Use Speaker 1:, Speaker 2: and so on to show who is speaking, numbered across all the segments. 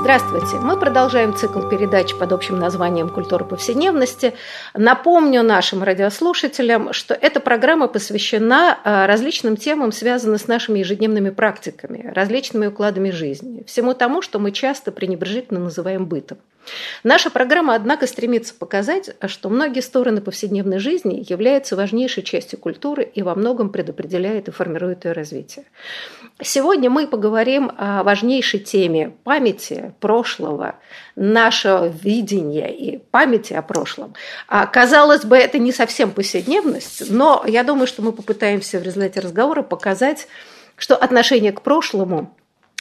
Speaker 1: Здравствуйте! Мы продолжаем цикл передач под общим названием «Культура повседневности». Напомню нашим радиослушателям, что эта программа посвящена э, различным темам, связанным с нашими ежедневными практиками, различными укладами жизни, всему тому, что мы часто пренебрежительно называем бытом. Наша программа, однако, стремится показать, что многие стороны повседневной жизни являются важнейшей частью культуры и во многом предопределяют и формируют ее развитие. Сегодня мы поговорим о важнейшей теме памяти прошлого, нашего видения и памяти о прошлом. А, казалось бы, это не совсем повседневность, но я думаю, что мы попытаемся в результате разговора показать, что отношение к прошлому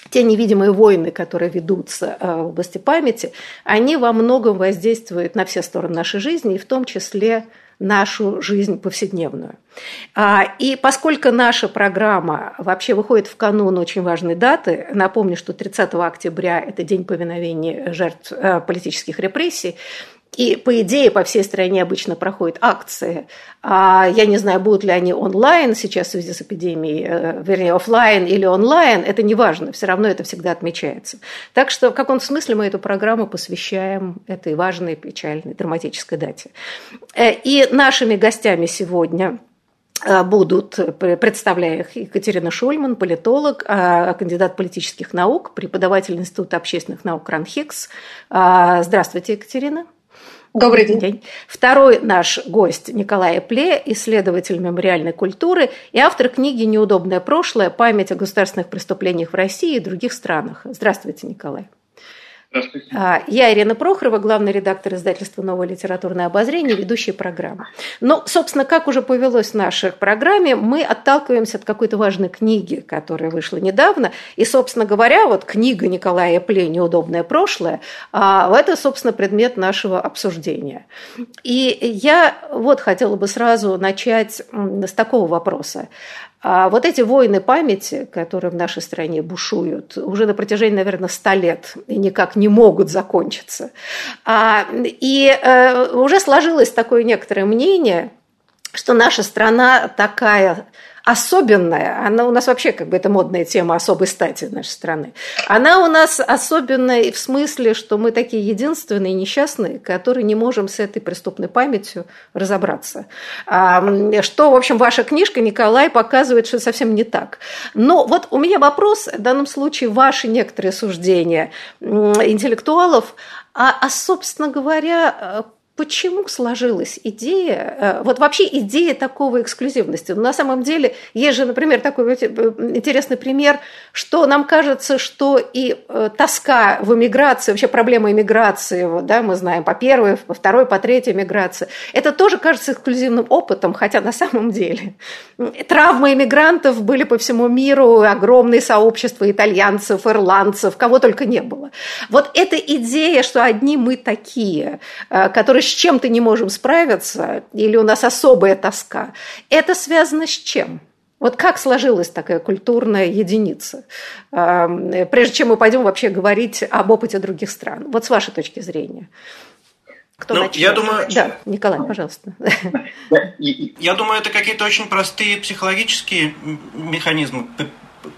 Speaker 1: те невидимые войны, которые ведутся э, в области памяти, они во многом воздействуют на все стороны нашей жизни, и в том числе нашу жизнь повседневную. А, и поскольку наша программа вообще выходит в канун очень важной даты, напомню, что 30 октября – это день повиновения жертв э, политических репрессий, и, по идее, по всей стране обычно проходят акции. А я не знаю, будут ли они онлайн сейчас в связи с эпидемией, э, вернее, офлайн или онлайн, это не важно, все равно это всегда отмечается. Так что в каком-то смысле мы эту программу посвящаем этой важной, печальной, драматической дате. Э, и нашими гостями сегодня э, будут, представляя их, Екатерина Шульман, политолог, кандидат политических наук, преподаватель Института общественных наук РАНХИКС. Здравствуйте, Екатерина.
Speaker 2: Добрый день. день.
Speaker 1: Второй наш гость Николай Пле, исследователь мемориальной культуры и автор книги «Неудобное прошлое. Память о государственных преступлениях в России и других странах». Здравствуйте, Николай. А, я Ирина Прохорова, главный редактор издательства «Новое литературное обозрение», ведущая программы. Но, собственно, как уже повелось в нашей программе, мы отталкиваемся от какой-то важной книги, которая вышла недавно. И, собственно говоря, вот книга Николая Пле «Неудобное прошлое» а, – это, собственно, предмет нашего обсуждения. И я вот хотела бы сразу начать с такого вопроса. А вот эти войны памяти, которые в нашей стране бушуют уже на протяжении, наверное, ста лет и никак не могут закончиться. А, и э, уже сложилось такое некоторое мнение, что наша страна такая особенная, она у нас вообще как бы это модная тема особой стати нашей страны, она у нас особенная в смысле, что мы такие единственные несчастные, которые не можем с этой преступной памятью разобраться. Что, в общем, ваша книжка, Николай, показывает, что совсем не так. Но вот у меня вопрос, в данном случае ваши некоторые суждения интеллектуалов, а, а собственно говоря, почему сложилась идея, э, вот вообще идея такого эксклюзивности. На самом деле, есть же, например, такой э, интересный пример, что нам кажется, что и э, тоска в эмиграции, вообще проблема эмиграции, вот, да, мы знаем по первой, по второй, по третьей эмиграции, это тоже кажется эксклюзивным опытом, хотя на самом деле травмы эмигрантов были по всему миру, огромные сообщества итальянцев, ирландцев, кого только не было. Вот эта идея, что одни мы такие, которые с чем-то не можем справиться, или у нас особая тоска, это связано с чем? Вот как сложилась такая культурная единица? Прежде чем мы пойдем вообще говорить об опыте других стран. Вот с вашей точки зрения.
Speaker 2: Кто ну, Я думаю...
Speaker 1: Да, Николай, пожалуйста.
Speaker 2: Я, я думаю, это какие-то очень простые психологические механизмы,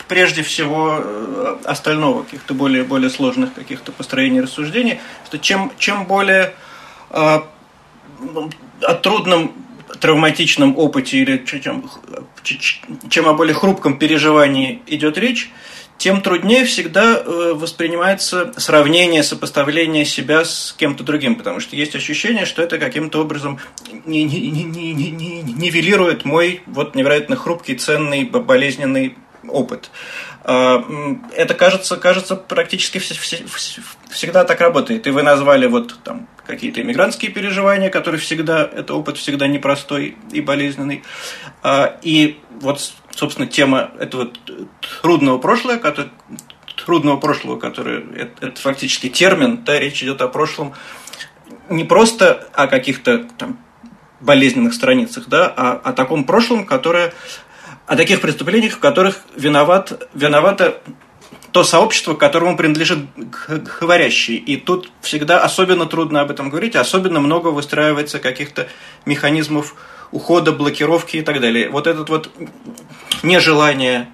Speaker 2: прежде всего э, остального, каких-то более, более сложных каких-то построений рассуждений, что чем, чем более о трудном травматичном опыте или чем, чем о более хрупком переживании идет речь, тем труднее всегда э, воспринимается сравнение, сопоставление себя с кем-то другим, потому что есть ощущение, что это каким-то образом нивелирует мой вот невероятно хрупкий, ценный, болезненный опыт. А, это кажется, кажется практически всегда так работает. И вы назвали вот там какие-то иммигрантские переживания, которые всегда, это опыт всегда непростой и болезненный. А, и вот, собственно, тема этого трудного прошлого, который, трудного прошлого, который это, это фактически термин, да, речь идет о прошлом не просто о каких-то там болезненных страницах, да, а о таком прошлом, которое, о таких преступлениях, в которых виноват, виновато то сообщество, которому принадлежит говорящий. И тут всегда особенно трудно об этом говорить, особенно много выстраивается каких-то механизмов ухода, блокировки и так далее. Вот этот вот нежелание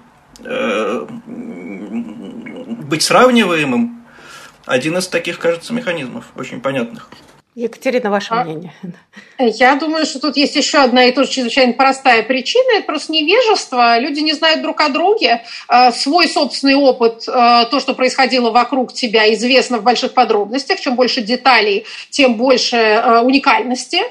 Speaker 2: э, быть сравниваемым один из таких, кажется, механизмов, очень понятных.
Speaker 1: Екатерина, ваше а, мнение?
Speaker 3: Я думаю, что тут есть еще одна и тоже чрезвычайно простая причина. Это просто невежество. Люди не знают друг о друге. А, свой собственный опыт, а, то, что происходило вокруг тебя, известно в больших подробностях. Чем больше деталей, тем больше уникальности.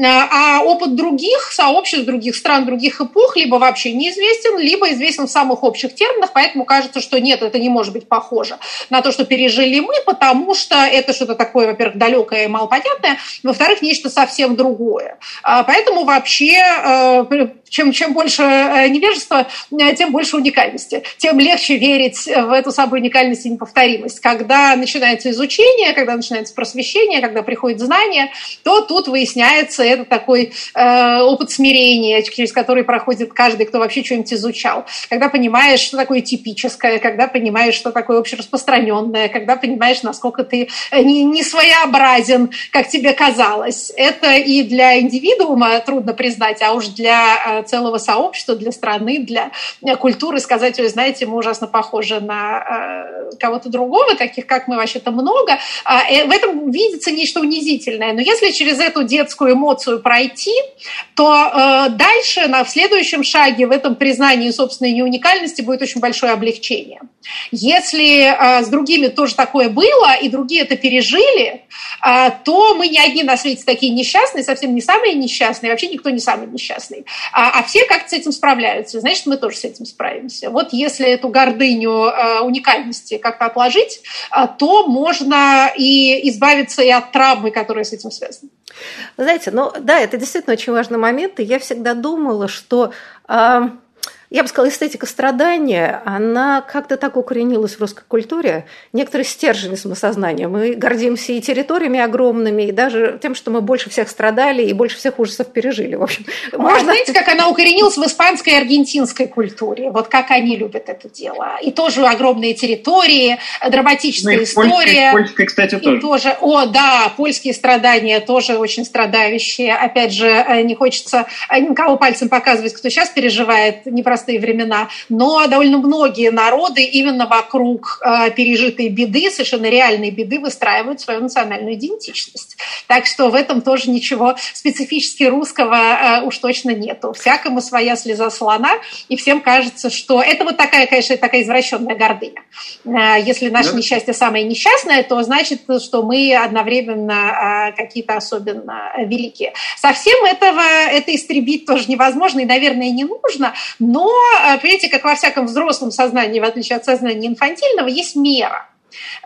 Speaker 3: А опыт других сообществ, других стран, других эпох либо вообще неизвестен, либо известен в самых общих терминах. Поэтому кажется, что нет, это не может быть похоже на то, что пережили мы, потому что это что-то такое, во-первых, далекое и малопонятное, непонятное, во-вторых, нечто совсем другое. А, поэтому вообще э, чем, чем больше э, невежества, э, тем больше уникальности, тем легче верить в эту самую уникальность и неповторимость. Когда начинается изучение, когда начинается просвещение, когда приходит знание, то тут выясняется это такой э, опыт смирения, через который проходит каждый, кто вообще что-нибудь изучал. Когда понимаешь, что такое типическое, когда понимаешь, что такое общераспространенное, когда понимаешь, насколько ты не, не своеобразен, как тебе казалось. Это и для индивидуума трудно признать, а уж для целого сообщества, для страны, для э, культуры сказать, ой, знаете, мы ужасно похожи на э, кого-то другого, таких как мы вообще-то много. А, э, в этом видится нечто унизительное. Но если через эту детскую эмоцию пройти, то дальше, на, следующем шаге, в этом признании собственной неуникальности будет очень большое облегчение. Если с другими тоже такое было, и другие это пережили, то мы не одни на свете такие несчастные, совсем не самые несчастные, вообще никто не самый несчастный. А все как-то с этим справляются, значит, мы тоже с этим справимся. Вот если эту гордыню э, уникальности как-то отложить, э, то можно и избавиться и от травмы, которая с этим связана.
Speaker 1: Знаете, ну да, это действительно очень важный момент, и я всегда думала, что э, я бы сказала, эстетика страдания, она как-то так укоренилась в русской культуре, некоторый стержень самосознания. Мы гордимся и территориями огромными, и даже тем, что мы больше всех страдали и больше всех ужасов пережили. В общем,
Speaker 3: а можно... знаете, как она укоренилась в испанской и аргентинской культуре? Вот как они любят это дело. И тоже огромные территории, драматическая ну, история.
Speaker 2: Польской, польской, кстати, тоже.
Speaker 3: И тоже. О, да, польские страдания тоже очень страдающие. Опять же, э, не хочется никого пальцем показывать, кто сейчас переживает непростые непростые времена, но довольно многие народы именно вокруг э, пережитой беды, совершенно реальной беды, выстраивают свою национальную идентичность. Так что в этом тоже ничего специфически русского э, уж точно нету. Всякому своя слеза слона, и всем кажется, что это вот такая, конечно, такая извращенная гордыня. Э, если наше да. несчастье самое несчастное, то значит, что мы одновременно какие-то особенно великие. Совсем этого, это истребить тоже невозможно и, наверное, не нужно, но но, понимаете, как во всяком взрослом сознании, в отличие от сознания инфантильного, есть мера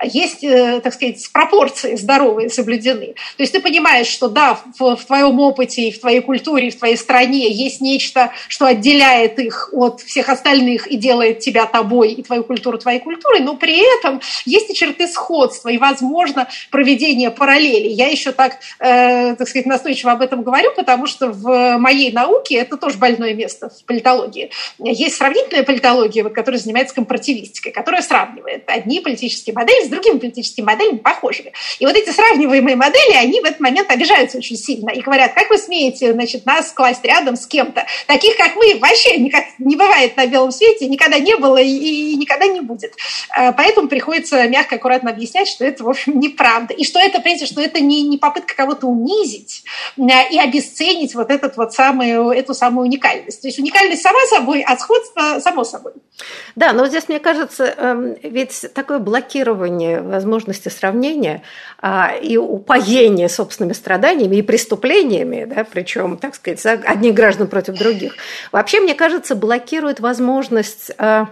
Speaker 3: есть, э, так сказать, пропорции здоровые соблюдены. То есть ты понимаешь, что да, в, в твоем опыте и в твоей культуре, в твоей стране есть нечто, что отделяет их от всех остальных и делает тебя тобой и твою культуру твоей культурой, но при этом есть и черты сходства, и, возможно, проведение параллели. Я еще так, э, так сказать, настойчиво об этом говорю, потому что в моей науке это тоже больное место в политологии. Есть сравнительная политология, которая занимается компаративистикой, которая сравнивает одни политические модели с другими политическими моделями похожими. И вот эти сравниваемые модели, они в этот момент обижаются очень сильно и говорят, как вы смеете значит, нас класть рядом с кем-то? Таких, как мы, вообще никак не бывает на белом свете, никогда не было и, никогда не будет. А, поэтому приходится мягко, аккуратно объяснять, что это, в общем, неправда. И что это, понимаете, что это не, не попытка кого-то унизить а, и обесценить вот этот вот самую, эту самую уникальность. То есть уникальность сама собой, а сходство само собой.
Speaker 1: Да, но здесь, мне кажется, эм, ведь такое блокирование блокирование возможности сравнения а, и упоения собственными страданиями и преступлениями, да, причем, так сказать, одних граждан против других, вообще, мне кажется, блокирует возможность а,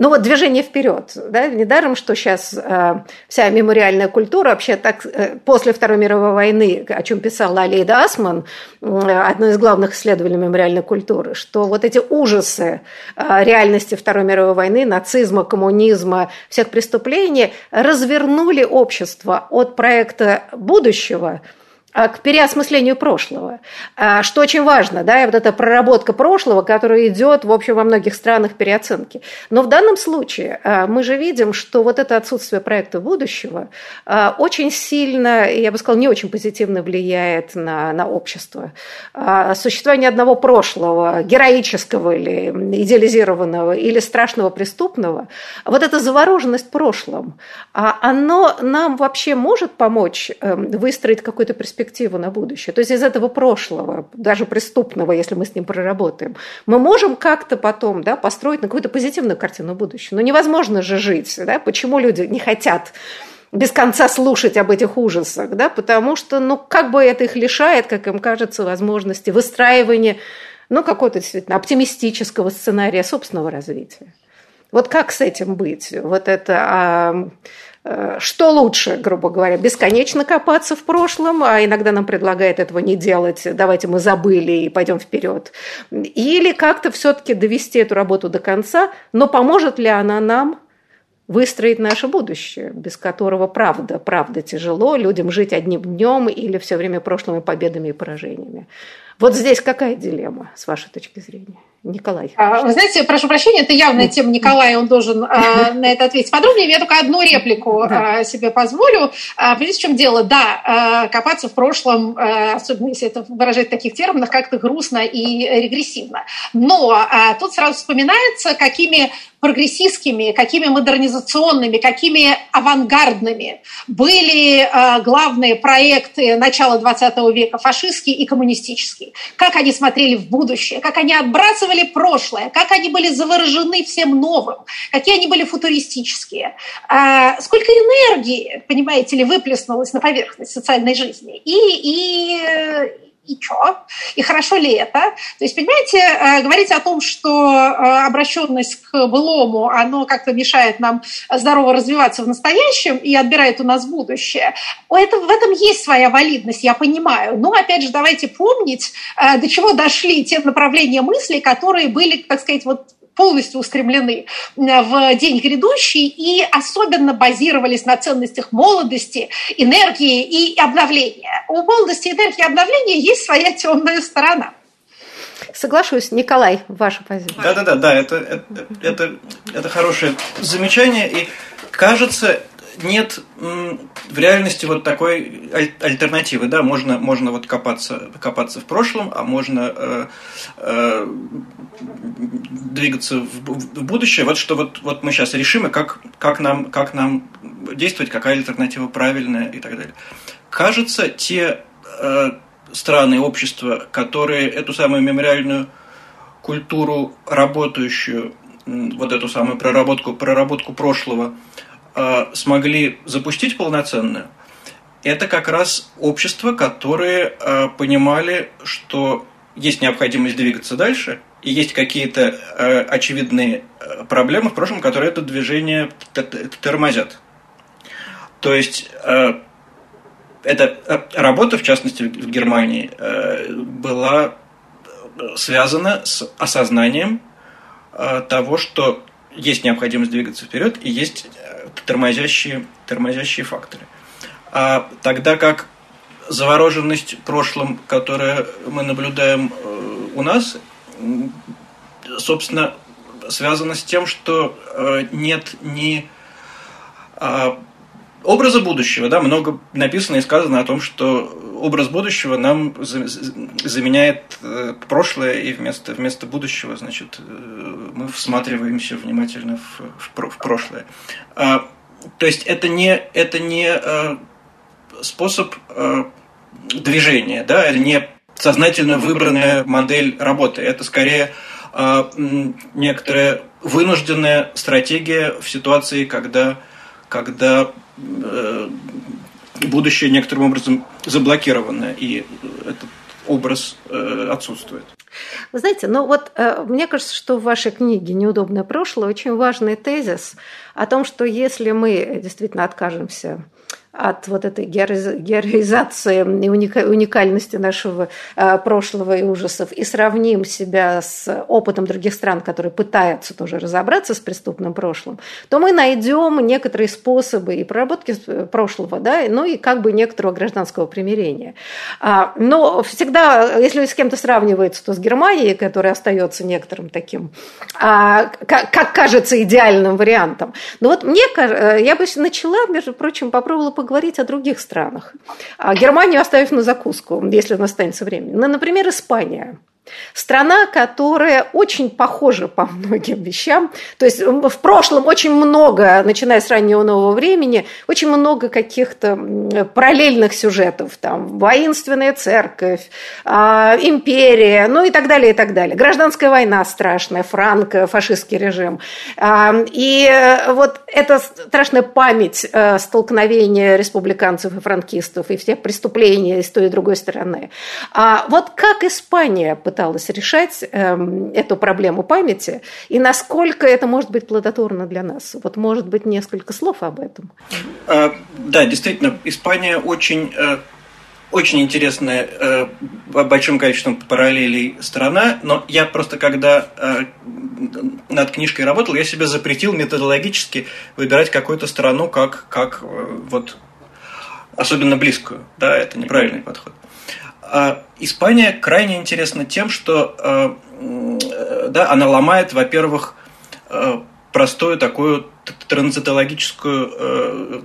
Speaker 1: Ну вот движение вперед, да, недаром, что сейчас э, вся мемориальная культура вообще так э, после Второй мировой войны, о чем писала Алида Асман, э, одна из главных исследователей мемориальной культуры, что вот эти ужасы э, реальности Второй мировой войны, нацизма, коммунизма, всех преступлений развернули общество от проекта будущего – к переосмыслению прошлого, а, что очень важно, да, вот эта проработка прошлого, которая идет, в общем, во многих странах переоценки. Но в данном случае а, мы же видим, что вот это отсутствие проекта будущего очень сильно, я бы сказала, не очень позитивно влияет на, на общество. Существование одного прошлого, героического или идеализированного, или страшного преступного, вот эта завороженность прошлым, оно нам вообще может помочь эм, выстроить какой-то перспективу перспективу на будущее. То есть из этого прошлого, даже преступного, если мы с ним проработаем, мы можем как-то потом да, построить на какую-то позитивную картину будущего. Но невозможно же жить. Да? Почему люди не хотят без конца слушать об этих ужасах, да, потому что, ну, как бы это их лишает, как им кажется, возможности выстраивания, ну, какого-то действительно оптимистического сценария собственного развития. Вот как с этим быть? Вот это а, что лучше, грубо говоря, бесконечно копаться в прошлом, а иногда нам предлагают этого не делать, давайте мы забыли и пойдем вперед. Или как-то все-таки довести эту работу до конца, но поможет ли она нам выстроить наше будущее, без которого правда, правда тяжело людям жить одним днем или все время прошлыми победами и поражениями. Вот здесь какая дилемма, с вашей точки зрения? Николай.
Speaker 3: А, вы знаете, прошу прощения, это явная тема Николая, он должен а, на это ответить подробнее. Я только одну реплику а, себе позволю. А, понимаете, в чем дело? Да, а, копаться в прошлом, а, особенно если это выражать в таких терминах, как-то грустно и регрессивно. Но тут сразу вспоминается, какими прогрессистскими, какими модернизационными, какими авангардными были э, главные проекты начала XX века, фашистские и коммунистические. Как они смотрели в будущее, как они отбрасывали прошлое, как они были заворожены всем новым, какие они были футуристические. Э, сколько энергии, понимаете ли, выплеснулось на поверхность социальной жизни. И, и, и что? И хорошо ли это? То есть, понимаете, э, говорить о том, что э, обращенность к былому, оно как-то мешает нам здорово развиваться в настоящем и отбирает у нас будущее, это, в этом есть своя валидность, я понимаю. Но, опять же, давайте помнить, э, до чего дошли те направления мысли, которые были, так сказать, вот полностью устремлены э, в день грядущий и особенно базировались на ценностях молодости, энергии и обновления. У молодости, энергии и обновления есть своя темная сторона.
Speaker 1: Соглашусь. Николай, ваша позиция.
Speaker 2: Да-да-да, да, это, это, это, это хорошее замечание. И кажется, нет в реальности вот такой альтернативы, да, можно, можно вот копаться, копаться в прошлом, а можно э, э, двигаться в, в будущее. Вот что вот, вот мы сейчас решим, и как, как, нам, как нам действовать, какая альтернатива правильная и так далее. Кажется, те э, страны, общества, которые эту самую мемориальную культуру, работающую, вот эту самую проработку, проработку прошлого, смогли запустить полноценную, это как раз общества, которые э, понимали, что есть необходимость двигаться дальше, и есть какие-то э, очевидные проблемы в прошлом, которые это движение тормозят. То есть эта работа, в частности в Германии, была связана с осознанием того, что есть необходимость двигаться вперед и есть тормозящие, тормозящие факторы. А тогда как завороженность прошлым, которая мы наблюдаем э, у нас, собственно, связана с тем, что э, нет ни образа будущего, да, много написано и сказано о том, что образ будущего нам заменяет э, прошлое, и вместо, вместо будущего, значит, мы всматриваемся внимательно в, в, в прошлое. А, то есть это не, это не э, способ э, движения, да, это не сознательно выбранная модель работы. Это скорее э, некоторая вынужденная стратегия в ситуации, когда, когда э, будущее некоторым образом заблокировано, и этот образ э, отсутствует.
Speaker 1: Вы знаете, ну вот э, мне кажется, что в вашей книге «Неудобное прошлое» очень важный тезис о том, что если мы действительно откажемся от вот этой героизации и уникальности нашего э, прошлого и ужасов и сравним себя с опытом других стран, которые пытаются тоже разобраться с преступным прошлым, то мы найдем некоторые способы и проработки прошлого, да, ну и как бы некоторого гражданского примирения. А, но всегда, если с кем-то сравнивается, то с Германией, которая остается некоторым таким, а, как кажется, идеальным вариантом. Но вот мне, я бы начала, между прочим, попробовала поговорить о других странах. А Германию оставив на закуску, если у нас останется время. Ну, например, Испания. Страна, которая очень похожа по многим вещам. То есть в прошлом очень много, начиная с раннего нового времени, очень много каких-то параллельных сюжетов. Там воинственная церковь, а, империя, ну и так далее, и так далее. Гражданская война страшная, франко, фашистский режим. А, и э, вот эта страшная память э, столкновения республиканцев и франкистов и всех преступлений с той и другой стороны. А вот как Испания пыталась пыталась решать эм, эту проблему памяти, и насколько это может быть плодотворно для нас. Вот, может быть, несколько слов об этом.
Speaker 2: А, да, действительно, Испания очень э, очень интересная э, большим количеством параллелей страна, но я просто когда э, над книжкой работал, я себе запретил методологически выбирать какую-то страну как, как э, вот особенно близкую. Да, это неправильный подход. А Испания крайне интересна тем, что э, да, она ломает, во-первых, э, простую такую транситологическую э,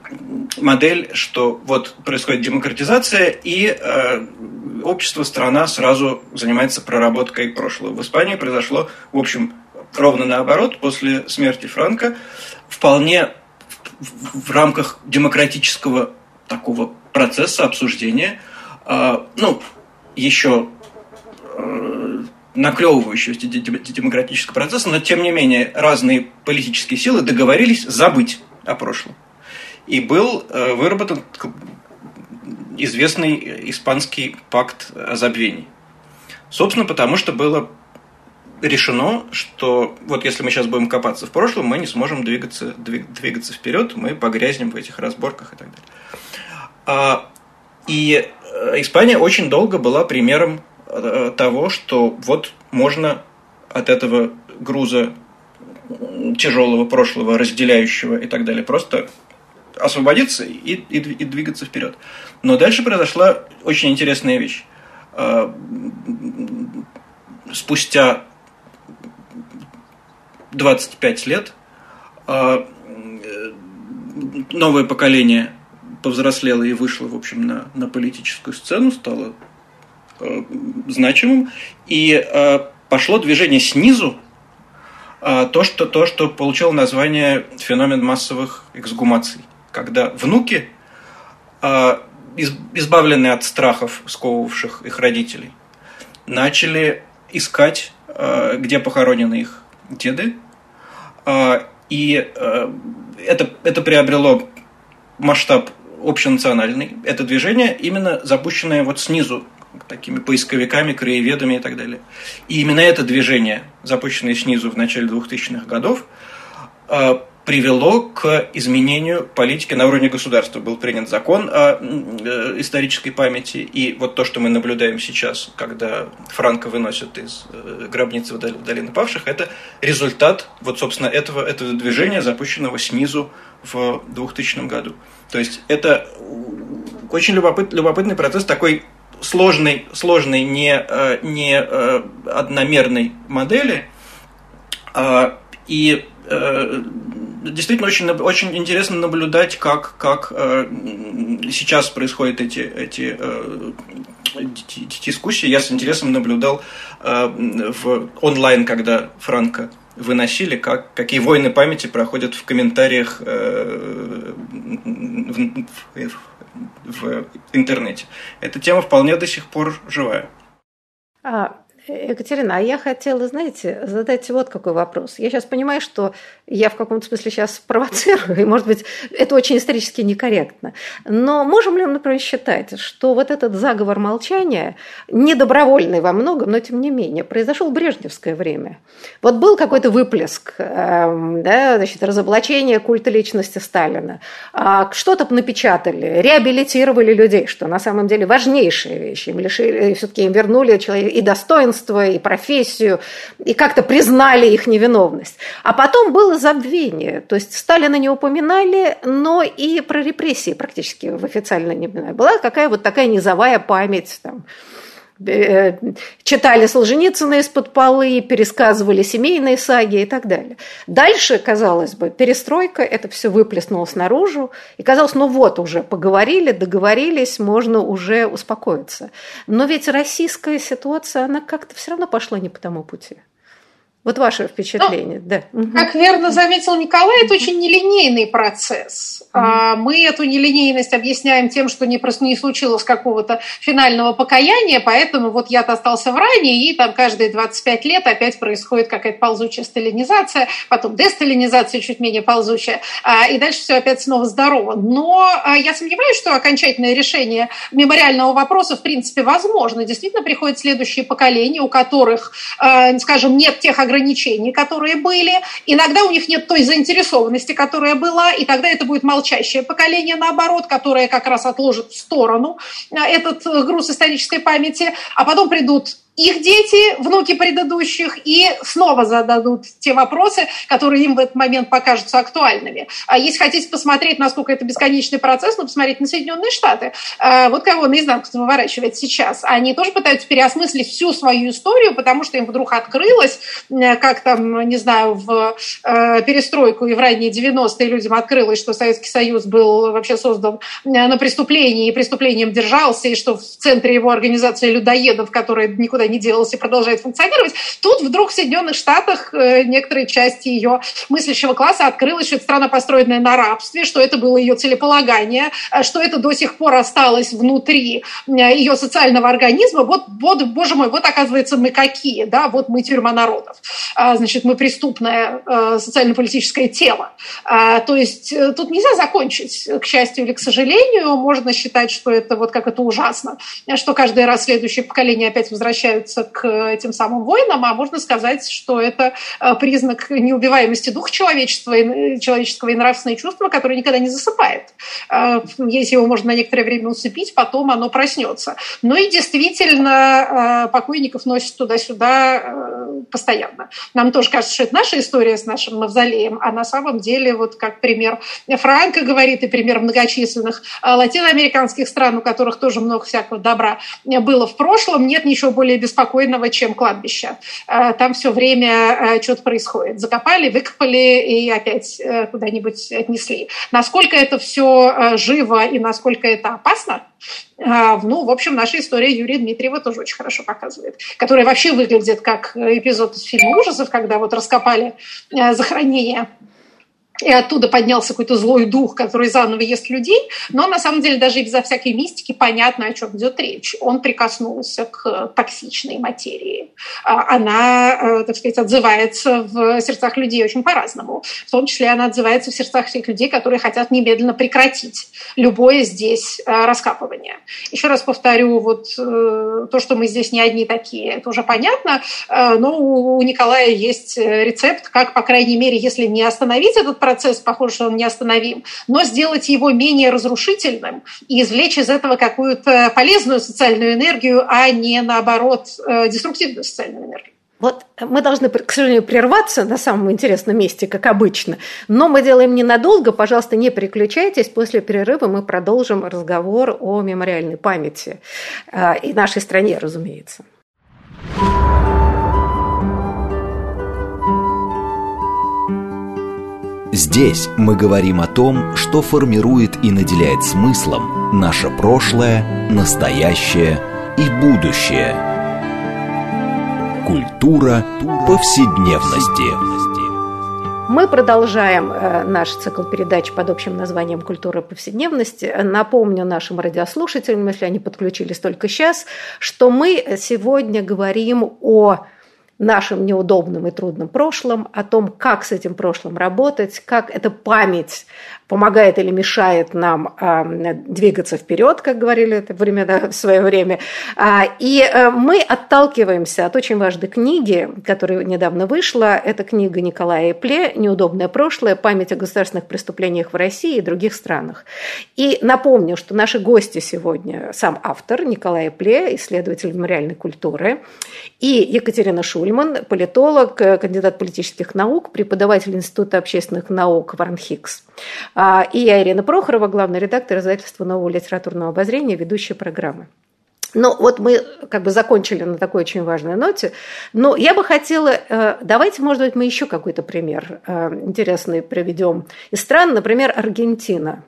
Speaker 2: модель, что вот происходит демократизация, и общество, страна сразу занимается проработкой прошлого. В Испании произошло, в общем, ровно наоборот, после смерти Франка, вполне в рамках демократического такого процесса обсуждения – а, ну, еще э, наклевывающегося демократического процесса, но тем не менее разные политические силы договорились забыть о прошлом. И был э, выработан известный испанский пакт о забвении. Собственно, потому что было решено, что вот если мы сейчас будем копаться в прошлом, мы не сможем двигаться, двигаться вперед, мы погрязнем в этих разборках и так далее. А, и Испания очень долго была примером э, того, что вот можно от этого груза тяжелого прошлого, разделяющего и так далее, просто освободиться и, и, и двигаться вперед. Но дальше произошла очень интересная вещь. Э, спустя 25 лет новое поколение повзрослела и вышла, в общем, на, на политическую сцену, стала э, значимым. И э, пошло движение снизу, э, то, что, то, что получило название феномен массовых эксгумаций. Когда внуки, э, избавленные от страхов, сковывавших их родителей, начали искать, э, где похоронены их деды. Э, и э, это, это приобрело масштаб общенациональный. Это движение именно запущенное вот снизу, такими поисковиками, краеведами и так далее. И именно это движение, запущенное снизу в начале 2000-х годов, а, привело к изменению политики на уровне государства. Был принят закон о э, исторической памяти, и вот то, что мы наблюдаем сейчас, когда Франко выносят из э, гробницы в Долины Павших, это результат вот, собственно, этого, этого движения, запущенного снизу в 2000 году. То есть это очень любопыт, любопытный процесс такой сложной, сложной не, э, не одномерной модели, а, и действительно очень, очень интересно наблюдать, как, как э, сейчас происходят эти, эти э, дискуссии. Я с интересом наблюдал э, в онлайн, когда Франко выносили, как, какие войны памяти проходят в комментариях э, в, в, в интернете. Эта тема вполне до сих пор живая.
Speaker 1: А, Екатерина, а я хотела, знаете, задать вот какой вопрос. Я сейчас понимаю, что я в каком-то смысле сейчас провоцирую, и, может быть, это очень исторически некорректно. Но можем ли мы, например, считать, что вот этот заговор молчания, недобровольный во многом, но тем не менее, произошел в брежневское время? Вот был какой-то выплеск, эм, да, значит, разоблачение культа личности Сталина, а что-то напечатали, реабилитировали людей, что на самом деле важнейшая вещь. Им лишили, все-таки им вернули человек и достоинство, и профессию, и как-то признали их невиновность. А потом было забвение. То есть Сталина не упоминали, но и про репрессии практически в официально не упоминали. Была какая вот такая низовая память там, читали Солженицына из-под полы, пересказывали семейные саги и так далее. Дальше, казалось бы, перестройка, это все выплеснулось наружу, и казалось, ну вот, уже поговорили, договорились, можно уже успокоиться. Но ведь российская ситуация, она как-то все равно пошла не по тому пути. Вот ваше впечатление, ну,
Speaker 3: да. Как верно заметил Николай, это очень нелинейный процесс. Угу. Мы эту нелинейность объясняем тем, что не, просто не случилось какого-то финального покаяния, поэтому вот я-то остался в ране, и там каждые 25 лет опять происходит какая-то ползучая сталинизация, потом десталинизация чуть менее ползучая, а, и дальше все опять снова здорово. Но а, я сомневаюсь, что окончательное решение мемориального вопроса в принципе возможно. Действительно приходят следующие поколения, у которых, скажем, нет тех ограничений, ограничений, которые были. Иногда у них нет той заинтересованности, которая была, и тогда это будет молчащее поколение, наоборот, которое как раз отложит в сторону э, этот груз исторической памяти, а потом придут их дети, внуки предыдущих, и снова зададут те вопросы, которые им в этот момент покажутся актуальными. А если хотите посмотреть, насколько это бесконечный процесс, ну, посмотреть на Соединенные Штаты. А вот кого наизнанку выворачивает сейчас. Они тоже пытаются переосмыслить всю свою историю, потому что им вдруг открылось, как там, не знаю, в э, перестройку и в ранние 90-е людям открылось, что Советский Союз был вообще создан э, на преступлении, и преступлением держался, и что в центре его организации людоедов, которые никуда никуда не делась и продолжает функционировать. Тут вдруг в Соединенных Штатах э, некоторые части ее мыслящего класса открылось, что это страна, построенная на рабстве, что это было ее целеполагание, э, что это до сих пор осталось внутри э, ее социального организма. Вот, вот, боже мой, вот оказывается мы какие, да, вот мы тюрьма народов. А, значит, мы преступное социально-политическое тело. А, то есть тут нельзя закончить, к счастью или к сожалению. Можно считать, что это вот как это ужасно, что каждый раз следующее поколение опять возвращается возвращаются к этим самым войнам, а можно сказать, что это э, признак неубиваемости духа человечества, человеческого и нравственное чувство, которое никогда не засыпает. Э, если его можно на некоторое время усыпить, потом оно проснется. Ну и действительно, э, покойников носят туда-сюда постоянно. Нам тоже кажется, что это наша история с нашим мавзолеем, а на самом деле, вот как пример Франка говорит, и пример многочисленных латиноамериканских стран, у которых тоже много всякого добра было в прошлом, нет ничего более беспокойного, чем кладбище. Э, там все время э, что-то происходит. Закопали, выкопали и опять э, куда-нибудь отнесли. Насколько это все живо и насколько это опасно, ну, в общем, наша история Юрия Дмитриева тоже очень хорошо показывает, которая вообще выглядит как эпизод из фильма ужасов, когда вот раскопали захоронение и оттуда поднялся какой-то злой дух, который заново ест людей. Но на самом деле даже безо всякой мистики понятно, о чем идет речь. Он прикоснулся к токсичной материи. А она, э, так сказать, отзывается в сердцах людей очень по-разному. В том числе она отзывается в сердцах тех людей, которые хотят немедленно прекратить любое здесь э, раскапывание. Еще раз повторю, вот э, то, что мы здесь не одни такие, это уже понятно, но у Николая есть рецепт, как, по крайней мере, если не остановить этот процесс, похоже, что он неостановим, но сделать его менее разрушительным и извлечь из этого какую-то полезную социальную энергию, а не, наоборот, э, деструктивную социальную энергию.
Speaker 1: Вот мы должны, к сожалению, прерваться на самом интересном месте, как обычно, но мы делаем ненадолго. Пожалуйста, не переключайтесь. После перерыва мы продолжим разговор о мемориальной памяти э, и нашей стране, разумеется.
Speaker 4: Здесь мы говорим о том, что формирует и наделяет смыслом наше прошлое, настоящее и будущее. Культура повседневности.
Speaker 1: Мы продолжаем э, наш цикл передач под общим названием «Культура повседневности». Напомню нашим радиослушателям, если они подключились только сейчас, что мы сегодня говорим о нашем неудобном и трудном прошлом, о том, как с этим прошлым работать, как эта память помогает или мешает нам э, двигаться вперед, как говорили это времена, в свое время. А, и э, мы отталкиваемся от очень важной книги, которая недавно вышла. Это книга Николая Эпле «Неудобное прошлое. Память о государственных преступлениях в России и других странах». И напомню, что наши гости сегодня сам автор Николай Эпле, исследователь мемориальной культуры, и Екатерина Шульман, политолог, кандидат политических наук, преподаватель Института общественных наук Варнхикс. А, и я, Ирина Прохорова, главный редактор издательства «Нового литературного обозрения», ведущая программы. Ну, вот мы как бы закончили на такой очень важной ноте. Но я бы хотела, э, давайте, может быть, мы еще какой-то пример э, интересный приведем из стран, например, Аргентина.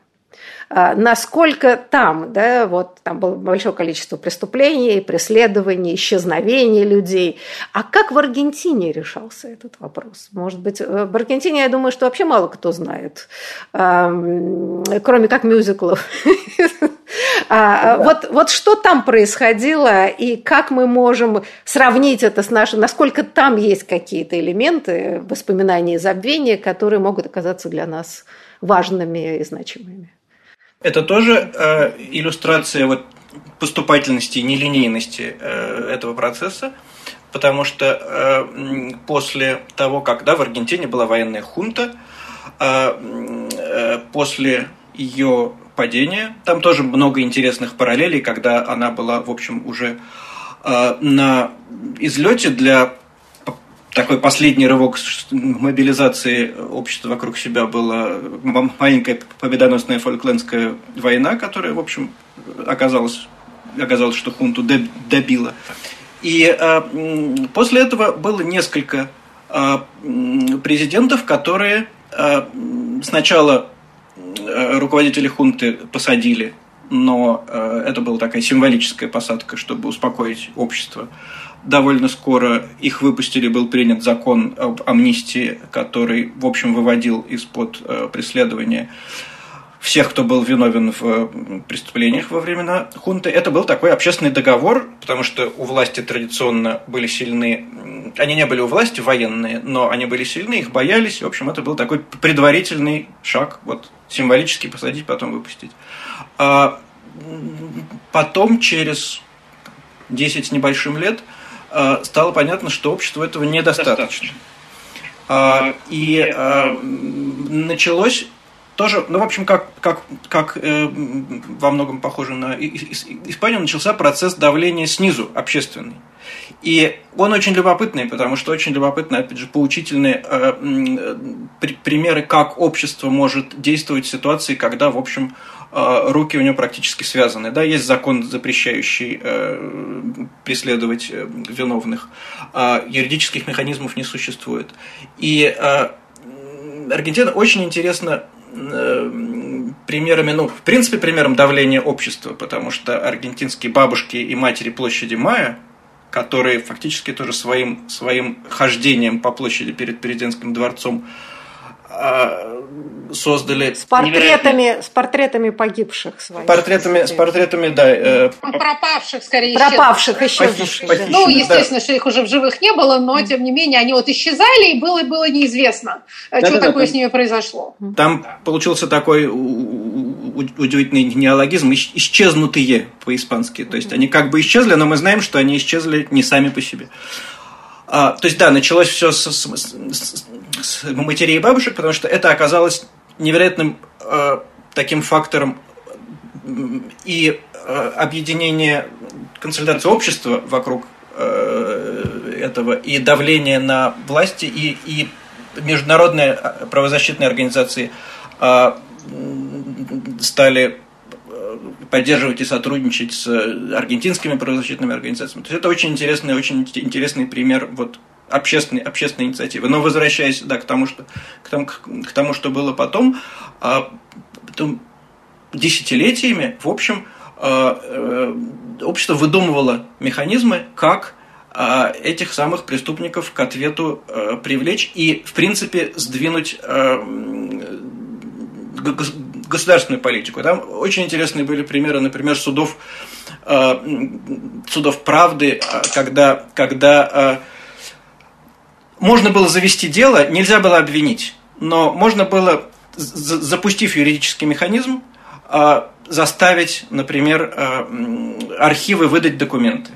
Speaker 1: А, насколько там, да, вот там было большое количество преступлений, преследований, исчезновений людей. А как в Аргентине решался этот вопрос? Может быть, э, в Аргентине, я думаю, что вообще мало кто знает, кроме как мюзиклов. А, вот, вот что там происходило и как мы можем сравнить это с нашим, насколько там есть какие-то элементы воспоминаний и забвения, которые могут оказаться для нас важными и значимыми.
Speaker 2: Это тоже э, иллюстрация вот поступательности нелинейности э, этого процесса, потому что э, после того, как да, в Аргентине была военная хунта, э, э, после ее падения, там тоже много интересных параллелей, когда она была, в общем, уже э, на излете для такой последний рывок мобилизации общества вокруг себя была маленькая победоносная фольклендская война, которая, в общем, оказалась, оказалось, что хунту добила. И э, после этого было несколько э, президентов, которые э, сначала э, руководители хунты посадили, но э, это была такая символическая посадка, чтобы успокоить общество довольно скоро их выпустили, был принят закон об амнистии, который, в общем, выводил из-под э, преследования всех, кто был виновен в преступлениях во времена хунты. Это был такой общественный договор, потому что у власти традиционно были сильны, они не были у власти военные, но они были сильны, их боялись. В общем, это был такой предварительный шаг, вот символически посадить, потом выпустить. А потом, через 10 с небольшим лет, стало понятно, что обществу этого недостаточно. А, и а, началось тоже, ну, в общем, как, как, как э, во многом похоже на Испанию, начался процесс давления снизу, общественный. И он очень любопытный, потому что очень любопытны, опять же, поучительные э, э, примеры, как общество может действовать в ситуации, когда, в общем, а, руки у него практически связаны. Да, есть закон, запрещающий э, преследовать э, виновных. А юридических механизмов не существует. И э, Аргентина очень интересна примерами, ну, в принципе, примером давления общества, потому что аргентинские бабушки и матери площади Мая, которые фактически тоже своим, своим хождением по площади перед президентским дворцом а, создали
Speaker 1: с портретами с портретами погибших своих.
Speaker 2: Портретами с портретами да
Speaker 3: э, пропавших скорее
Speaker 1: пропавших исчезнувших
Speaker 3: да. ну естественно да. что их уже в живых не было но тем не менее они вот исчезали и было было неизвестно да, что да, такое да, с ними произошло.
Speaker 2: Там получился такой удивительный неологизм исчезнутые по-испански. То есть они как бы исчезли но мы знаем что они исчезли не сами по себе. А, то есть, да, началось все с, с, с матерей и бабушек, потому что это оказалось невероятным э, таким фактором и э, объединение, консолидации общества вокруг э, этого, и давление на власти, и, и международные э, правозащитные организации э, стали поддерживать и сотрудничать с аргентинскими правозащитными организациями. То есть это очень интересный, очень интересный пример вот общественной, общественной инициативы. Но возвращаясь да, к, тому, что, к, тому, к тому, что было потом, а, потом десятилетиями, в общем, а, э, общество выдумывало механизмы, как а, этих самых преступников к ответу а, привлечь и, в принципе, сдвинуть а, государственную политику. Там очень интересные были примеры, например, судов, судов правды, когда, когда можно было завести дело, нельзя было обвинить, но можно было, запустив юридический механизм, заставить, например, архивы выдать документы.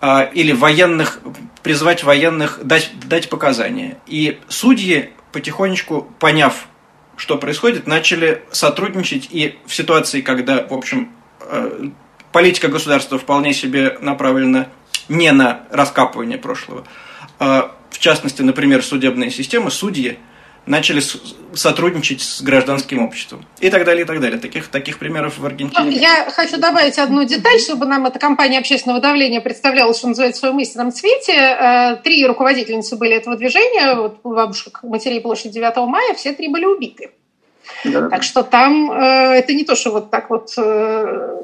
Speaker 2: А, или военных, призвать военных дать, дать показания. И судьи, потихонечку поняв, что происходит, начали сотрудничать. И в ситуации, когда, в общем, политика государства вполне себе направлена не на раскапывание прошлого, а, в частности, например, судебная система, судьи – начали сотрудничать с гражданским обществом. И так далее, и так далее. Таких, таких примеров в Аргентине. Ну,
Speaker 3: я хочу добавить одну деталь, чтобы нам эта компания общественного давления представляла, что называется, в своем истинном цвете. Э, три руководительницы были этого движения, вот бабушек матерей площади 9 мая, все три были убиты. Да. Так что там э, это не то, что вот так вот... Э,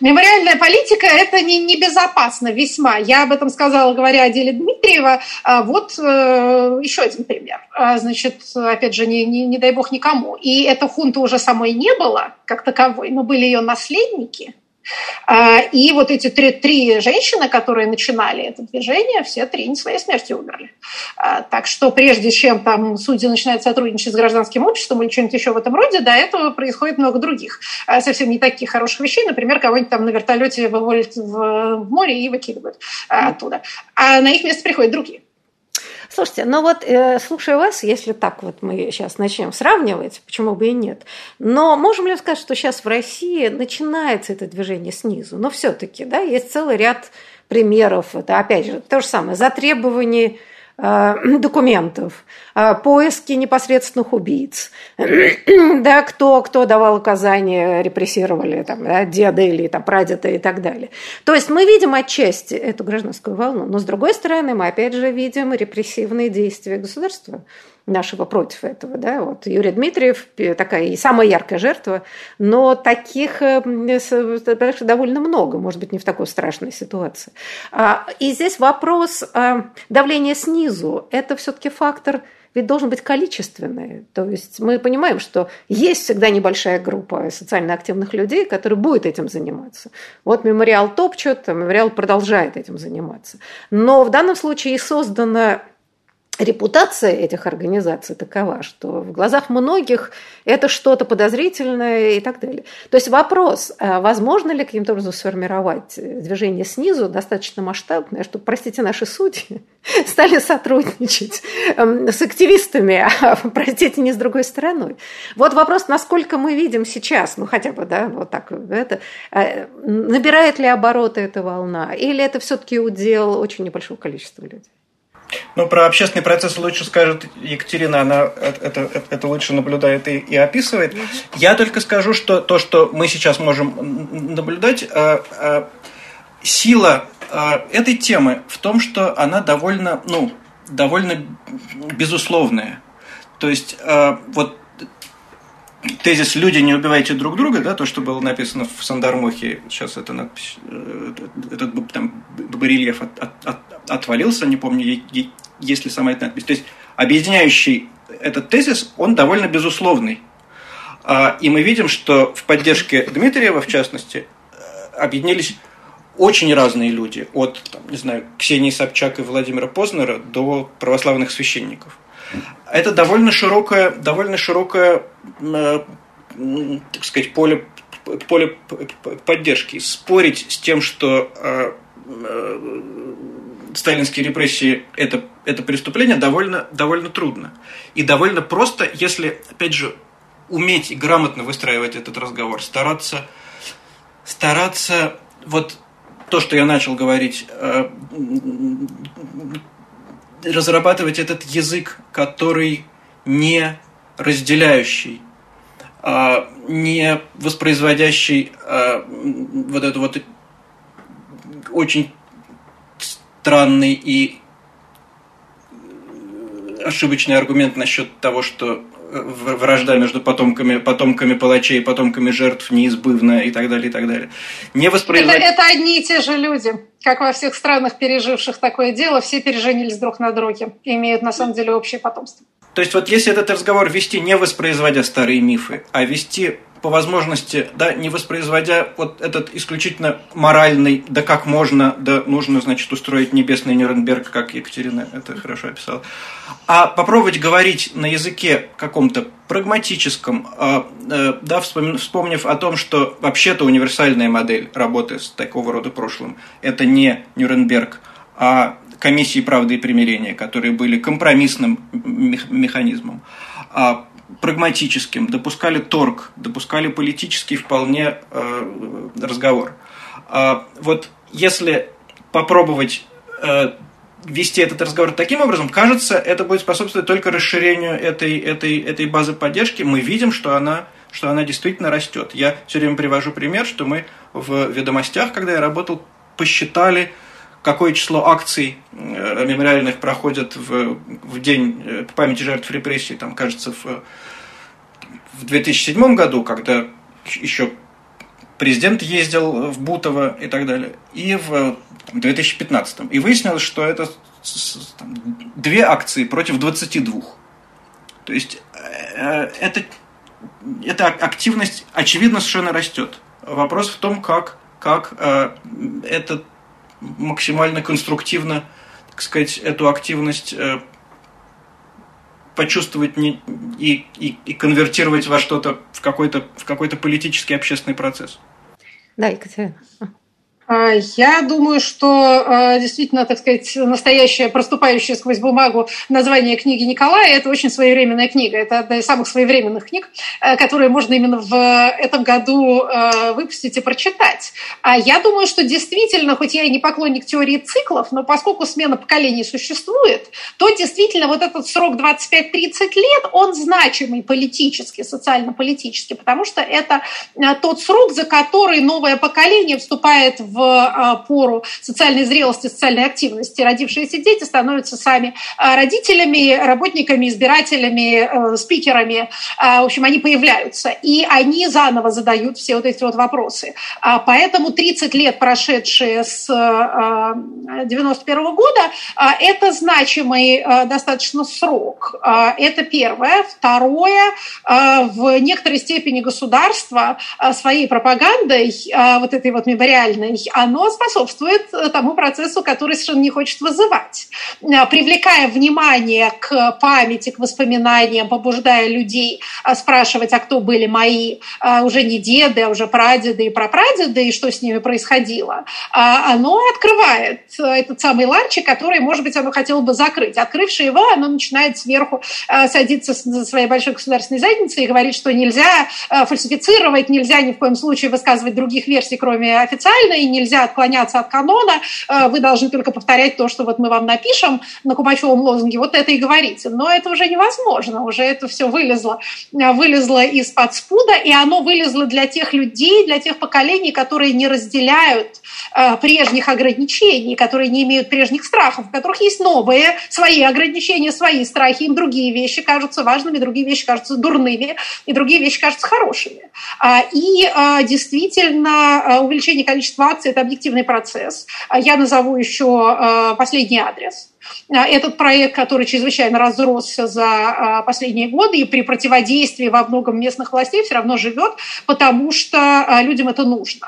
Speaker 3: мемориальная политика – это не, небезопасно весьма. Я об этом сказала, говоря о деле Дмитриева. А вот э, еще один пример. А, значит, опять же, не, не, не дай бог никому. И эта хунта уже самой не было как таковой, но были ее наследники – и вот эти три, три женщины, которые начинали это движение, все три не своей смертью умерли. А, так что прежде чем там судьи начинают сотрудничать с гражданским обществом или что-нибудь еще в этом роде, до этого происходит много других а, совсем не таких хороших вещей. Например, кого-нибудь там на вертолете выводят в море и выкидывают оттуда. А на их место приходят другие.
Speaker 1: Слушайте, ну вот, э, слушая вас, если так вот мы сейчас начнем сравнивать, почему бы и нет, но можем ли сказать, что сейчас в России начинается это движение снизу? Но все-таки, да, есть целый ряд примеров. Это, опять же, то же самое, затребование Э, документов, э, поиски непосредственных убийц, да, кто, кто давал указания, репрессировали там, да, деда или там, прадеда и так далее. То есть мы видим отчасти эту гражданскую волну, но с другой стороны мы опять же видим репрессивные действия государства нашего против этого. Да? Вот Юрий Дмитриев такая и самая яркая жертва, но таких э, довольно много, может быть, не в такой страшной ситуации. А, и здесь вопрос а, давления снизу. Это все-таки фактор ведь должен быть количественный. То есть мы понимаем, что есть всегда небольшая группа социально активных людей, которые будет этим заниматься. Вот мемориал топчет, а мемориал продолжает этим заниматься. Но в данном случае и создана репутация этих организаций такова, что в глазах многих это что-то подозрительное и так далее. То есть вопрос, а возможно ли каким-то образом сформировать движение снизу достаточно масштабное, чтобы, простите, наши судьи стали сотрудничать эм, с активистами, а, простите, не с другой стороной. Вот вопрос, насколько мы видим сейчас, ну хотя бы, да, вот так, это, э, набирает ли обороты эта волна, или это все-таки удел очень небольшого количества людей?
Speaker 2: Ну, про общественный процесс лучше скажет Екатерина, она это, это, это лучше наблюдает и, и описывает. Я только скажу, что то, что мы сейчас можем наблюдать, а, а, сила а, этой темы в том, что она довольно, ну, довольно безусловная. То есть, вот тезис «люди, не убивайте друг друга», да, то, что было написано в Сандармохе, сейчас это надпись, э, этот там барельеф от, от, от, отвалился, не помню, есть ли сама эта надпись. То есть объединяющий этот тезис, он довольно безусловный. А, и мы видим, что в поддержке Дмитриева, в частности, э, объединились очень разные люди, от, там, не знаю, Ксении Собчак и Владимира Познера до православных священников. Это довольно широкое, довольно широкое, э, так сказать, поле, поле поддержки. Спорить с тем, что э, сталинские репрессии это, это преступление, довольно, довольно трудно. И довольно просто, если, опять же, уметь и грамотно выстраивать этот разговор, стараться, стараться вот то, что я начал говорить, разрабатывать этот язык, который не разделяющий, а, не воспроизводящий а, вот это вот очень странный и ошибочный аргумент насчет того, что вражда между потомками, потомками палачей и потомками жертв неизбывна и так далее, и так далее.
Speaker 3: Не воспроизводить... это, это одни и те же люди. как во всех странах, переживших такое дело, все переженились друг на друге и имеют на самом деле общее потомство.
Speaker 2: То есть вот если этот разговор вести не воспроизводя старые мифы, а вести по возможности, да, не воспроизводя вот этот исключительно моральный, да как можно, да нужно, значит, устроить небесный Нюрнберг, как Екатерина это хорошо описала, а попробовать говорить на языке каком-то прагматическом, а, э, да, вспомнив о том, что вообще-то универсальная модель работы с такого рода прошлым – это не Нюрнберг, а комиссии правды и примирения, которые были компромиссным механизмом. Прагматическим, допускали торг, допускали политический вполне э, разговор. А вот если попробовать э, вести этот разговор таким образом, кажется, это будет способствовать только расширению этой, этой, этой базы поддержки. Мы видим, что она, что она действительно растет. Я все время привожу пример, что мы в ведомостях, когда я работал, посчитали, какое число акций э, мемориальных проходят в, в день э, памяти жертв репрессий, там, кажется, в в 2007 году, когда еще президент ездил в Бутово и так далее, и в 2015. И выяснилось, что это там, две акции против 22. То есть э, это, эта активность, очевидно, совершенно растет. Вопрос в том, как, как э, это максимально конструктивно, так сказать, эту активность э, почувствовать не, и, и, и конвертировать во что-то, в какой-то, в какой-то политический общественный процесс.
Speaker 1: Да, Екатерина.
Speaker 3: А, я думаю, что а, действительно, так сказать, настоящее, проступающее сквозь бумагу название книги Николая – это очень своевременная книга. Это одна из самых своевременных книг, а, которые можно именно в этом году выпустить и прочитать. А я думаю, что действительно, хоть я и не поклонник теории циклов, но поскольку смена поколений существует, то действительно вот этот срок 25-30 лет, он значимый политически, социально-политически, потому что это тот срок, за который новое поколение вступает в а, пору социальной зрелости, социальной активности родившиеся дети становятся сами а, родителями, работниками, избирателями, э, спикерами. А, в общем, они появляются. И они заново задают все вот эти вот вопросы. Поэтому 30 лет, прошедшие с 91 года, это значимый достаточно срок. Это первое. Второе, в некоторой степени государство своей пропагандой, вот этой вот мемориальной, оно способствует э, тому процессу, который совершенно не хочет вызывать. Э, привлекая внимание к памяти, к воспоминаниям, побуждая людей э, спрашивать, а кто были мои уже не деды, а уже прадеды и прапрадеды, и что с ними происходило, оно открывает этот самый ларчик, который, может быть, оно хотело бы закрыть. Открывши его, оно начинает сверху садиться за своей большой государственной задницей и говорит, что нельзя фальсифицировать, нельзя ни в коем случае высказывать других версий, кроме официальной, нельзя отклоняться от канона, э, вы должны только повторять то, что вот мы вам напишем на Кумачевом лозунге, вот это и говорите. Но это уже невозможно, уже это все вылезло, э, вылезло из-под спуда, и оно вылезло для тех людей, для тех поколений, которые не разделяют э, прежних ограничений, которые не имеют прежних страхов, у которых есть новые свои ограничения, свои страхи, им другие вещи кажутся важными, другие вещи кажутся дурными, и другие вещи кажутся хорошими. А, и действительно увеличение количества акций это объективный процесс. А я назову еще э, последний адрес. А, этот проект, который чрезвычайно разросся за а, последние годы и при противодействии во многом местных властей все равно живет, потому что людям это нужно.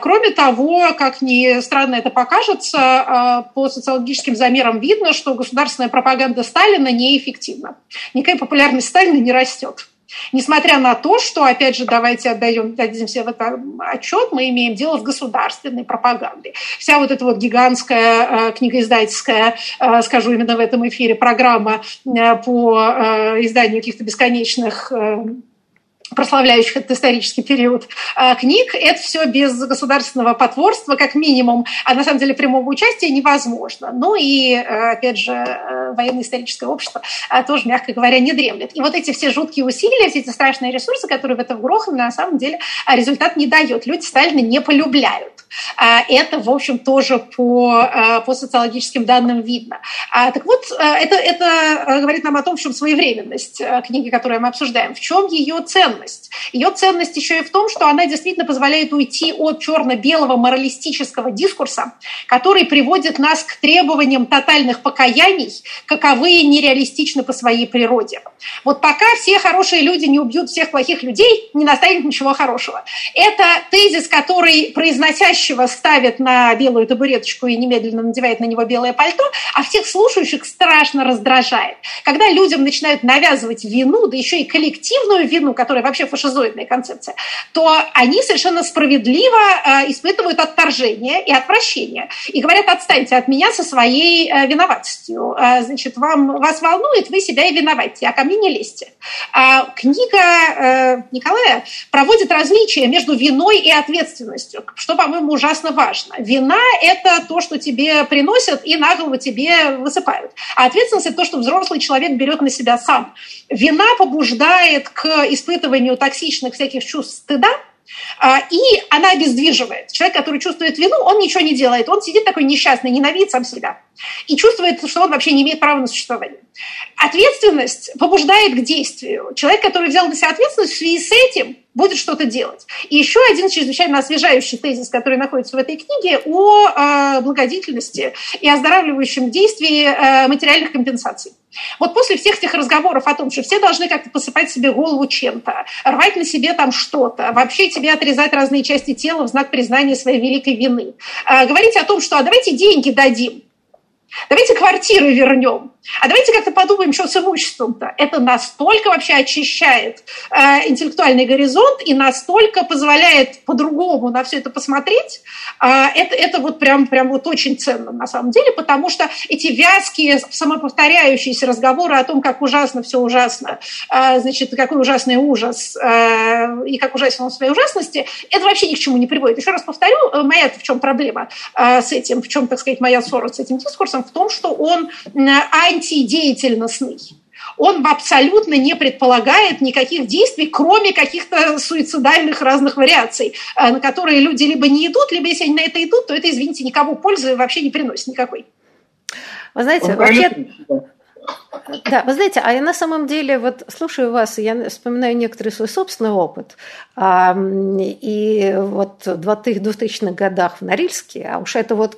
Speaker 3: Кроме того, как ни странно это покажется, по социологическим замерам видно, что государственная пропаганда Сталина неэффективна. Никакая популярность Сталина не растет. Несмотря на то, что, опять же, давайте отдаем, дадим себе в этом отчет, мы имеем дело с государственной пропагандой. Вся вот эта вот гигантская э, книгоиздательская, э, скажу именно в этом эфире, программа э, по изданию каких-то бесконечных прославляющих этот исторический период а, книг, это все без государственного потворства, как минимум, а на самом деле прямого участия невозможно. Ну и, э, опять же, э, военно-историческое общество а, тоже, мягко говоря, не дремлет. И вот эти все жуткие усилия, все эти страшные ресурсы, которые в это вгроханы, на самом деле а, результат не дает. Люди Сталина не полюбляют. Это, в общем, тоже по, по социологическим данным видно. Так вот, это, это говорит нам о том, в чем своевременность книги, которую мы обсуждаем, в чем ее ценность ценность. Ее ценность еще и в том, что она действительно позволяет уйти от черно-белого моралистического дискурса, который приводит нас к требованиям тотальных покаяний, каковые нереалистичны по своей природе. Вот пока все хорошие люди не убьют всех плохих людей, не настанет ничего хорошего. Это тезис, который произносящего ставит на белую табуреточку и немедленно надевает на него белое пальто, а всех слушающих страшно раздражает. Когда людям начинают навязывать вину, да еще и коллективную вину, которая вообще фашизоидная концепция, то они совершенно справедливо э, испытывают отторжение и отвращение. И говорят, отстаньте от меня со своей э, виноватостью. Э, значит, вам, вас волнует, вы себя и виноватите, а ко мне не лезьте. А книга Николая проводит различия между виной и ответственностью, что, по-моему, ужасно важно. Вина – это то, что тебе приносят и на голову тебе высыпают. А ответственность – это то, что взрослый человек берет на себя сам. Вина побуждает к испытыванию токсичных всяких чувств стыда, а, и она обездвиживает. Человек, который чувствует вину, он ничего не делает. Он сидит такой несчастный, ненавидит сам себя. И чувствует, что он вообще не имеет права на существование. Ответственность побуждает к действию. Человек, который взял на себя ответственность в связи с этим, будет что-то делать. И еще один чрезвычайно освежающий тезис, который находится в этой книге, о э, благодетельности и оздоравливающем действии э, материальных компенсаций. Вот после всех этих разговоров о том, что все должны как-то посыпать себе голову чем-то, рвать на себе там что-то, вообще тебе отрезать разные части тела в знак признания своей великой вины, э, говорить о том, что а давайте деньги дадим, давайте квартиры вернем, а давайте как-то подумаем, что с имуществом-то. Это настолько вообще очищает э, интеллектуальный горизонт и настолько позволяет по-другому на все это посмотреть. Э, это, это вот прям, прям вот очень ценно на самом деле, потому что эти вязкие, самоповторяющиеся разговоры о том, как ужасно все ужасно, э, значит, какой ужасный ужас э, и как ужасен он в своей ужасности, это вообще ни к чему не приводит. Еще раз повторю, э, моя в чем проблема э, с этим, в чем, так сказать, моя ссора с этим дискурсом, в том, что он э, антидеятельностный. Он абсолютно не предполагает никаких действий, кроме каких-то суицидальных разных вариаций, э, на которые люди либо не идут, либо если они на это идут, то это, извините, никому пользы вообще не приносит никакой.
Speaker 1: Вы знаете, вообще... Да, вы знаете, а я на самом деле, вот слушаю вас, я вспоминаю некоторый свой собственный опыт. И вот в 2000-х годах в Норильске, а уж это вот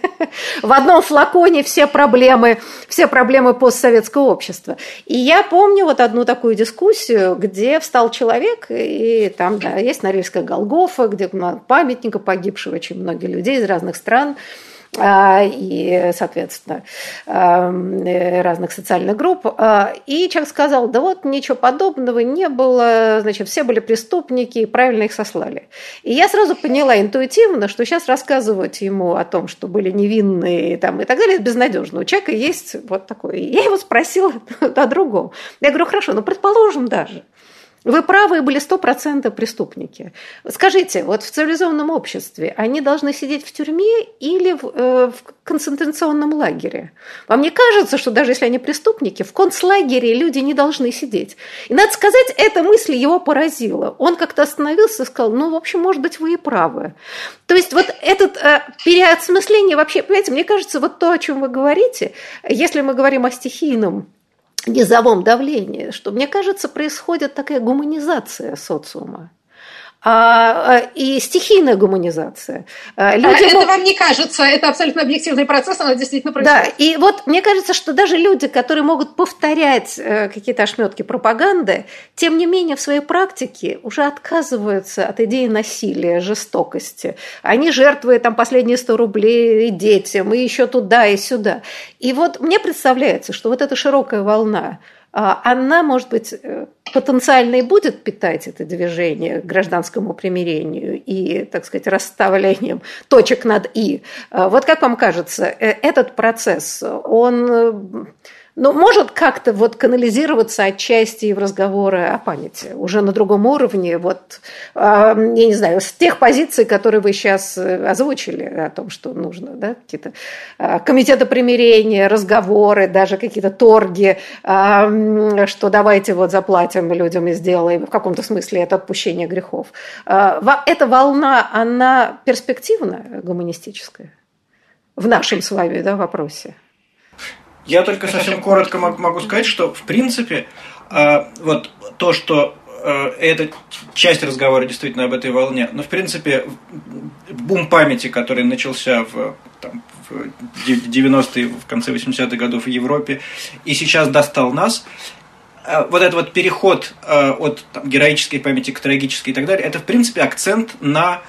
Speaker 1: в одном флаконе все проблемы, все проблемы постсоветского общества. И я помню вот одну такую дискуссию, где встал человек, и там, да, есть Норильская Голгофа, где памятника погибшего очень многие людей из разных стран, и, соответственно, э, разных социальных групп. А, и человек сказал, да вот ничего подобного не было, значит, все были преступники, и правильно их сослали. И я сразу поняла интуитивно, что сейчас рассказывать ему о том, что были невинные там, и так далее, безнадежно. У человека есть вот такое. Я его спросила о другом. Я говорю, хорошо, ну предположим даже, вы правы, были стопроцентно преступники. Скажите, вот в цивилизованном обществе они должны сидеть в тюрьме или в, э, в концентрационном лагере? Вам не кажется, что даже если они преступники, в концлагере люди не должны сидеть? И надо сказать, эта мысль его поразила. Он как-то остановился и сказал, ну, в общем, может быть, вы и правы. То есть вот этот э, переосмысление вообще, понимаете, мне кажется, вот то, о чем вы говорите, если мы говорим о стихийном низовом давлении, что, мне кажется, происходит такая гуманизация социума. А, а, и стихийная гуманизация.
Speaker 3: А, люди это могут... вам не кажется, это абсолютно объективный процесс, оно действительно происходит.
Speaker 1: Да, и вот мне кажется, что даже люди, которые могут повторять э, какие-то ошметки пропаганды, тем не менее в своей практике уже отказываются от идеи насилия, жестокости. Они жертвуют там последние 100 рублей и детям, и еще туда, и сюда. И вот мне представляется, что вот эта широкая волна а, она, может быть, э, потенциально и будет питать это движение к гражданскому примирению и, так сказать, расставлением точек над «и». А, вот как вам кажется, э, этот процесс, он ну, может как-то вот канализироваться отчасти в разговоры о памяти, уже на другом уровне, вот, я не знаю, с тех позиций, которые вы сейчас э, озвучили, о том, что нужно, да, какие-то а, комитеты примирения, разговоры, даже какие-то торги, что давайте вот заплатим людям и сделаем, в каком-то смысле это отпущение грехов. А, эта волна, она перспективная, гуманистическая в нашем с вами да, вопросе?
Speaker 2: Я только совсем коротко могу сказать, что в принципе а, вот то, что это часть разговора действительно об этой волне. Но, в принципе, бум памяти, который начался в, там, в 90-е, в конце 80-х годов в Европе, и сейчас достал нас, вот этот вот переход от там, героической памяти к трагической и так далее, это, в принципе, акцент на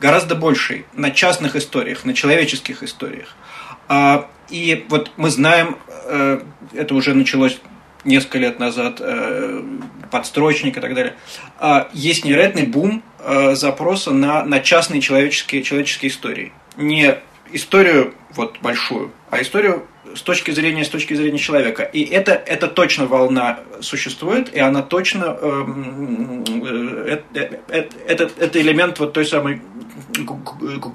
Speaker 2: гораздо больший, на частных историях, на человеческих историях. И вот мы знаем, это уже началось несколько лет назад, э, подстрочник и так далее, а есть невероятный бум э, запроса на, на частные человеческие, человеческие истории. Не историю вот большую, а историю с точки зрения, с точки зрения человека. И это, это точно волна существует, и она точно эм, э, э, э, это, это элемент вот той самой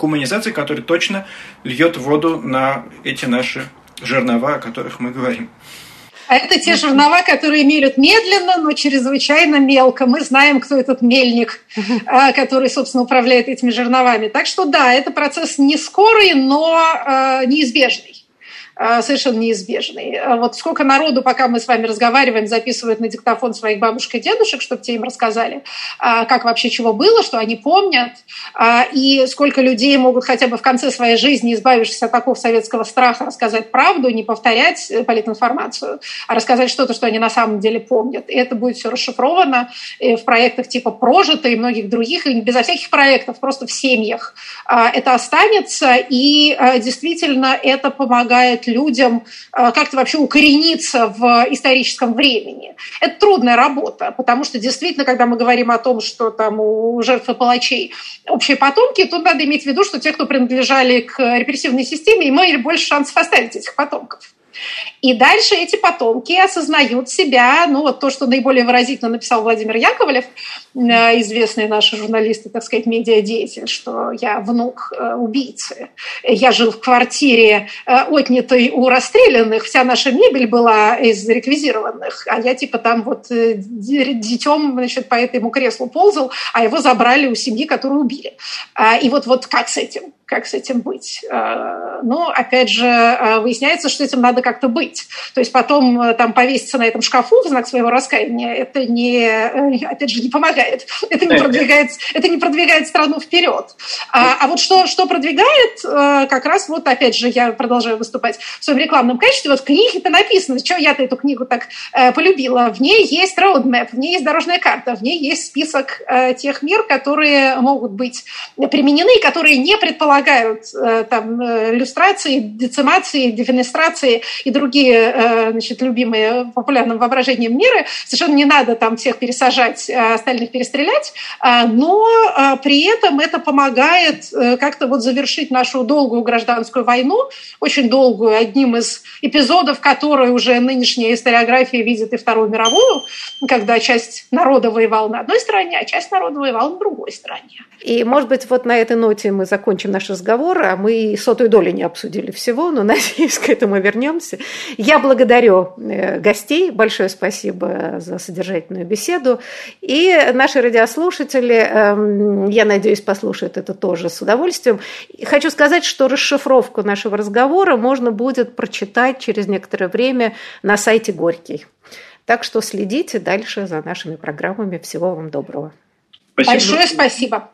Speaker 2: гуманизации, который точно льет воду на эти наши жернова, о которых мы говорим.
Speaker 3: А это те жернова, которые мелют медленно, но чрезвычайно мелко. Мы знаем, кто этот мельник, а, который, собственно, управляет этими жерновами. Так что да, это процесс не скорый, но а, неизбежный. А, совершенно неизбежный. А вот сколько народу, пока мы с вами разговариваем, записывают на диктофон своих бабушек и дедушек, чтобы те им рассказали, а, как вообще чего было, что они помнят, и сколько людей могут хотя бы в конце своей жизни, избавившись от такого советского страха, рассказать правду, не повторять политинформацию, а рассказать что-то, что они на самом деле помнят. И это будет все расшифровано в проектах типа «Прожито» и многих других, и безо всяких проектов, просто в семьях. Это останется, и действительно это помогает помогать людям э, как-то вообще укорениться в историческом времени. Это трудная работа, потому что действительно, когда мы говорим о том, что там у жертв и палачей общие потомки, тут надо иметь в виду, что те, кто принадлежали к репрессивной системе, имели больше шансов оставить этих потомков. И дальше эти потомки осознают себя, ну вот то, что наиболее выразительно написал Владимир Яковлев, э, известный наш журналист так сказать, медиадеятель, что я внук э, убийцы. Я жил в квартире, э, отнятой у расстрелянных, вся наша мебель была из реквизированных, а я типа там вот детем, значит, по этому креслу ползал, а его забрали у семьи, которую убили. А, и вот, вот как с этим? как с этим быть. А, но, опять же, а, выясняется, что этим надо как-то быть. То есть потом э, там повеситься на этом шкафу в знак своего раскаяния, это не, э, опять же, не помогает. Это не продвигает, это не продвигает страну вперед. А, а вот что, что продвигает, э, как раз вот, опять же, я продолжаю выступать в своем рекламном качестве, вот в книге-то написано, что я-то эту книгу так полюбила. В ней есть roadmap, в ней есть дорожная карта, в ней есть список тех мер, которые могут быть применены, которые не предполагают там иллюстрации, децимации, дефенестрации и другие э, значит, любимые популярным воображением меры. Совершенно не надо там всех пересажать, остальных перестрелять, но при этом это помогает как-то вот завершить нашу долгую гражданскую войну, очень долгую, одним из эпизодов, которые уже нынешняя историография видит и Вторую мировую, когда часть народа воевала на одной стороне, а часть народа воевала на другой стороне.
Speaker 1: И, может быть, вот на этой ноте мы закончим наш разговор, а мы сотую долю не обсудили всего, но, надеюсь, к этому вернемся. Я благодарю э, гостей, большое спасибо за содержательную беседу. И наши радиослушатели, эм, я надеюсь, послушают это тоже с удовольствием. Хочу сказать, что расшифровку нашего разговора можно будет прочитать через некоторое время на сайте Горький. Так что следите дальше за нашими программами. Всего вам доброго.
Speaker 3: Спасибо. Большое спасибо.